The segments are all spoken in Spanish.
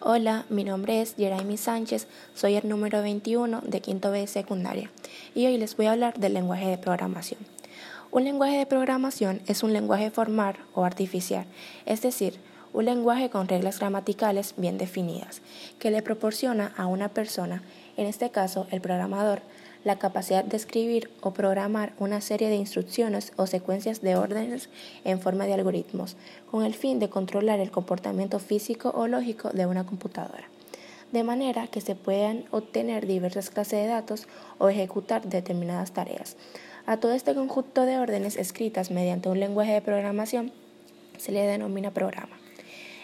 Hola, mi nombre es Jeremy Sánchez, soy el número 21 de quinto B de secundaria y hoy les voy a hablar del lenguaje de programación. Un lenguaje de programación es un lenguaje formal o artificial, es decir, un lenguaje con reglas gramaticales bien definidas, que le proporciona a una persona, en este caso el programador, la capacidad de escribir o programar una serie de instrucciones o secuencias de órdenes en forma de algoritmos, con el fin de controlar el comportamiento físico o lógico de una computadora, de manera que se puedan obtener diversas clases de datos o ejecutar determinadas tareas. A todo este conjunto de órdenes escritas mediante un lenguaje de programación se le denomina programa.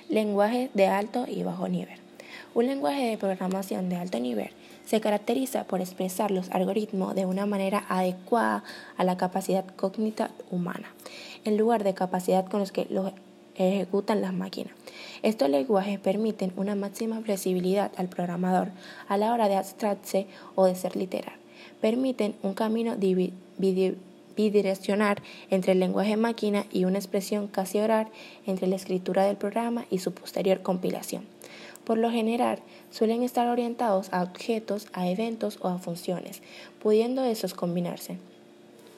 Lenguaje de alto y bajo nivel. Un lenguaje de programación de alto nivel se caracteriza por expresar los algoritmos de una manera adecuada a la capacidad cognitiva humana, en lugar de capacidad con los que los ejecutan las máquinas. Estos lenguajes permiten una máxima flexibilidad al programador a la hora de abstraerse o de ser literal. Permiten un camino bidireccional entre el lenguaje máquina y una expresión casi oral entre la escritura del programa y su posterior compilación. Por lo general, suelen estar orientados a objetos, a eventos o a funciones, pudiendo esos combinarse.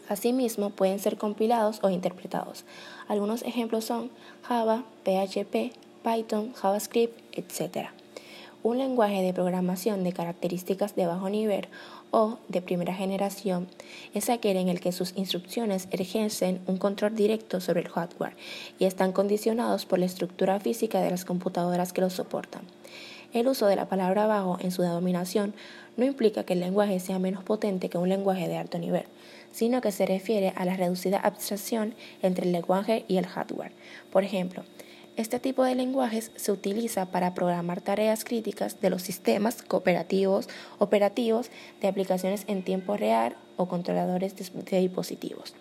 Asimismo, pueden ser compilados o interpretados. Algunos ejemplos son Java, PHP, Python, JavaScript, etc. Un lenguaje de programación de características de bajo nivel o de primera generación es aquel en el que sus instrucciones ejercen un control directo sobre el hardware y están condicionados por la estructura física de las computadoras que los soportan. El uso de la palabra bajo en su denominación no implica que el lenguaje sea menos potente que un lenguaje de alto nivel, sino que se refiere a la reducida abstracción entre el lenguaje y el hardware. Por ejemplo, este tipo de lenguajes se utiliza para programar tareas críticas de los sistemas cooperativos operativos de aplicaciones en tiempo real o controladores de, dispositivos.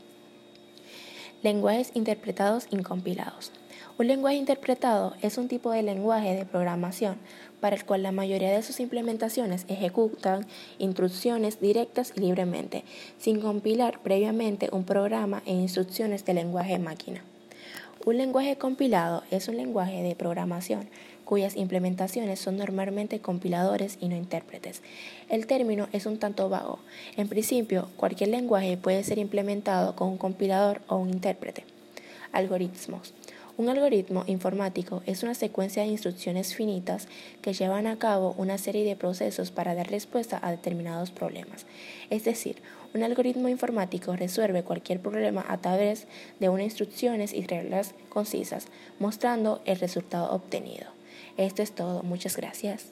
Lenguajes interpretados incompilados. Un lenguaje interpretado es un tipo de lenguaje de programación para el cual la mayoría de sus implementaciones ejecutan instrucciones directas y libremente, sin compilar previamente un programa e instrucciones de lenguaje máquina. Un lenguaje compilado es un lenguaje de programación cuyas implementaciones son normalmente compiladores y no intérpretes. El término es un tanto vago. En principio, cualquier lenguaje puede ser implementado con un compilador o un intérprete. Algoritmos. Un algoritmo informático es una secuencia de instrucciones finitas que llevan a cabo una serie de procesos para dar respuesta a determinados problemas. Es decir, un algoritmo informático resuelve cualquier problema a través de unas instrucciones y reglas concisas, mostrando el resultado obtenido. Esto es todo. Muchas gracias.